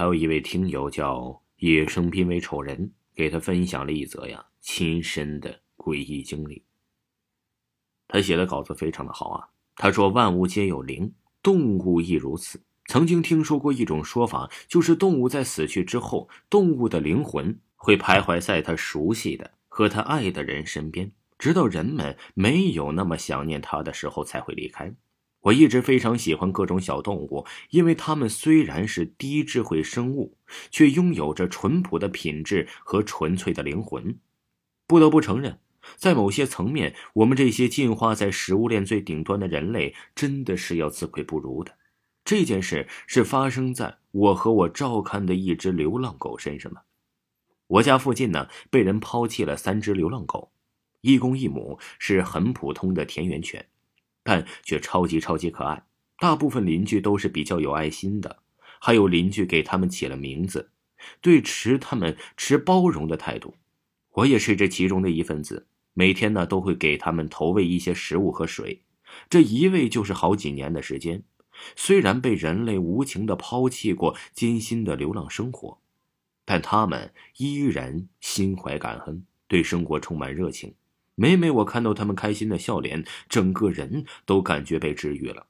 还有一位听友叫野生濒危丑人，给他分享了一则呀亲身的诡异经历。他写的稿子非常的好啊，他说万物皆有灵，动物亦如此。曾经听说过一种说法，就是动物在死去之后，动物的灵魂会徘徊在他熟悉的和他爱的人身边，直到人们没有那么想念他的时候才会离开。我一直非常喜欢各种小动物，因为它们虽然是低智慧生物，却拥有着淳朴的品质和纯粹的灵魂。不得不承认，在某些层面，我们这些进化在食物链最顶端的人类，真的是要自愧不如的。这件事是发生在我和我照看的一只流浪狗身上的。我家附近呢，被人抛弃了三只流浪狗，一公一母，是很普通的田园犬。但却超级超级可爱，大部分邻居都是比较有爱心的，还有邻居给他们起了名字，对持他们持包容的态度。我也是这其中的一份子，每天呢都会给他们投喂一些食物和水，这一喂就是好几年的时间。虽然被人类无情的抛弃过，艰辛的流浪生活，但他们依然心怀感恩，对生活充满热情。每每我看到他们开心的笑脸，整个人都感觉被治愈了。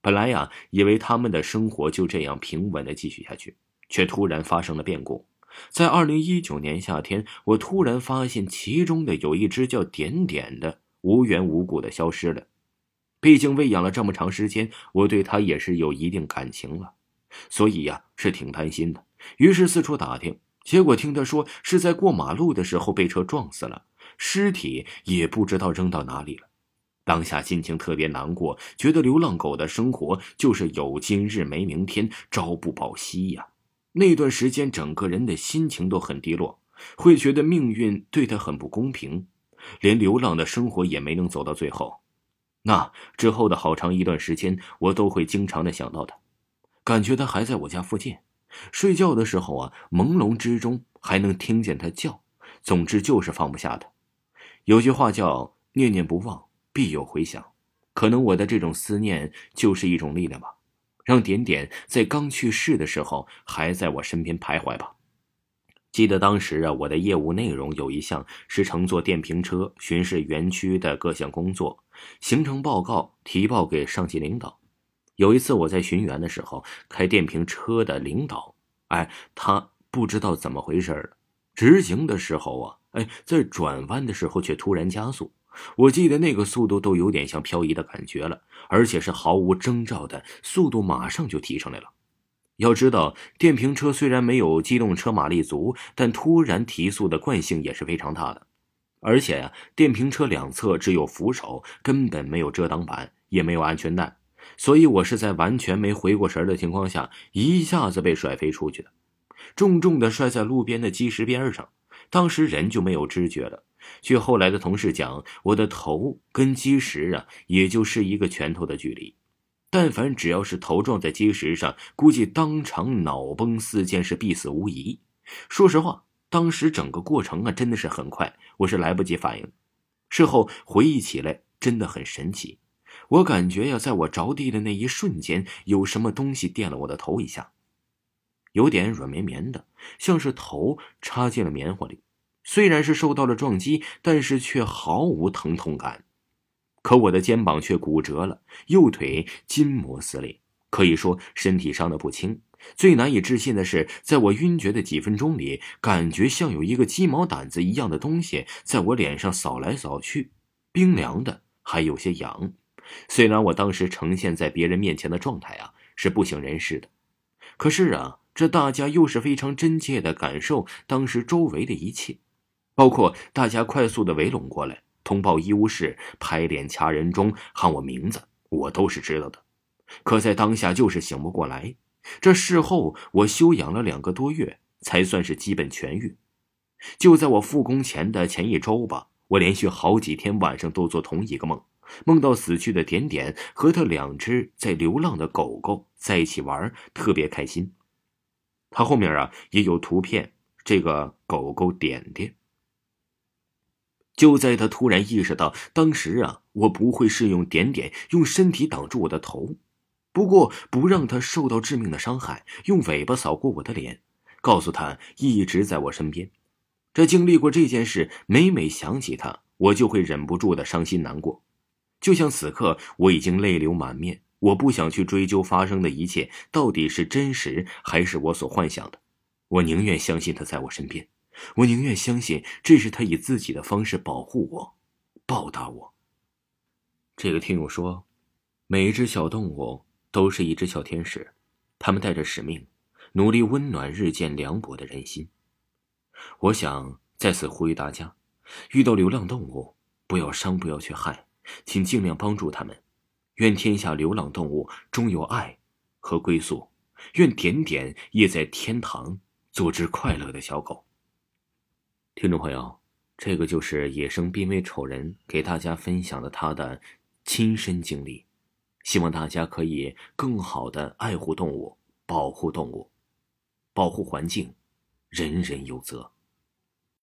本来呀，以为他们的生活就这样平稳的继续下去，却突然发生了变故。在二零一九年夏天，我突然发现其中的有一只叫点点的，无缘无故的消失了。毕竟喂养了这么长时间，我对它也是有一定感情了，所以呀，是挺担心的。于是四处打听，结果听他说是在过马路的时候被车撞死了。尸体也不知道扔到哪里了，当下心情特别难过，觉得流浪狗的生活就是有今日没明天，朝不保夕呀。那段时间，整个人的心情都很低落，会觉得命运对他很不公平，连流浪的生活也没能走到最后。那之后的好长一段时间，我都会经常的想到他，感觉他还在我家附近，睡觉的时候啊，朦胧之中还能听见他叫。总之就是放不下他。有句话叫“念念不忘，必有回响”，可能我的这种思念就是一种力量吧，让点点在刚去世的时候还在我身边徘徊吧。记得当时啊，我的业务内容有一项是乘坐电瓶车巡视园区的各项工作，行程报告提报给上级领导。有一次我在巡园的时候，开电瓶车的领导，哎，他不知道怎么回事了，直行的时候啊。哎，在转弯的时候却突然加速，我记得那个速度都有点像漂移的感觉了，而且是毫无征兆的速度，马上就提上来了。要知道，电瓶车虽然没有机动车马力足，但突然提速的惯性也是非常大的。而且呀，电瓶车两侧只有扶手，根本没有遮挡板，也没有安全带，所以我是在完全没回过神的情况下，一下子被甩飞出去的，重重的摔在路边的基石边上。当时人就没有知觉了。据后来的同事讲，我的头跟基石啊，也就是一个拳头的距离。但凡只要是头撞在基石上，估计当场脑崩四溅，是必死无疑。说实话，当时整个过程啊，真的是很快，我是来不及反应。事后回忆起来，真的很神奇。我感觉呀，在我着地的那一瞬间，有什么东西电了我的头一下。有点软绵绵的，像是头插进了棉花里。虽然是受到了撞击，但是却毫无疼痛感。可我的肩膀却骨折了，右腿筋膜撕裂，可以说身体伤的不轻。最难以置信的是，在我晕厥的几分钟里，感觉像有一个鸡毛掸子一样的东西在我脸上扫来扫去，冰凉的，还有些痒。虽然我当时呈现在别人面前的状态啊是不省人事的，可是啊。这大家又是非常真切的感受当时周围的一切，包括大家快速的围拢过来通报医务室、拍脸掐人中喊我名字，我都是知道的。可在当下就是醒不过来。这事后我休养了两个多月，才算是基本痊愈。就在我复工前的前一周吧，我连续好几天晚上都做同一个梦，梦到死去的点点和他两只在流浪的狗狗在一起玩，特别开心。他后面啊也有图片，这个狗狗点点。就在他突然意识到当时啊我不会是用点点用身体挡住我的头，不过不让他受到致命的伤害，用尾巴扫过我的脸，告诉他一直在我身边。这经历过这件事，每每想起他，我就会忍不住的伤心难过。就像此刻，我已经泪流满面。我不想去追究发生的一切到底是真实还是我所幻想的，我宁愿相信他在我身边，我宁愿相信这是他以自己的方式保护我，报答我。这个听友说，每一只小动物都是一只小天使，他们带着使命，努力温暖日渐凉薄的人心。我想在此呼吁大家，遇到流浪动物，不要伤，不要去害，请尽量帮助他们。愿天下流浪动物终有爱和归宿，愿点点也在天堂做只快乐的小狗。听众朋友，这个就是野生濒危丑人给大家分享的他的亲身经历，希望大家可以更好的爱护动物，保护动物，保护环境，人人有责。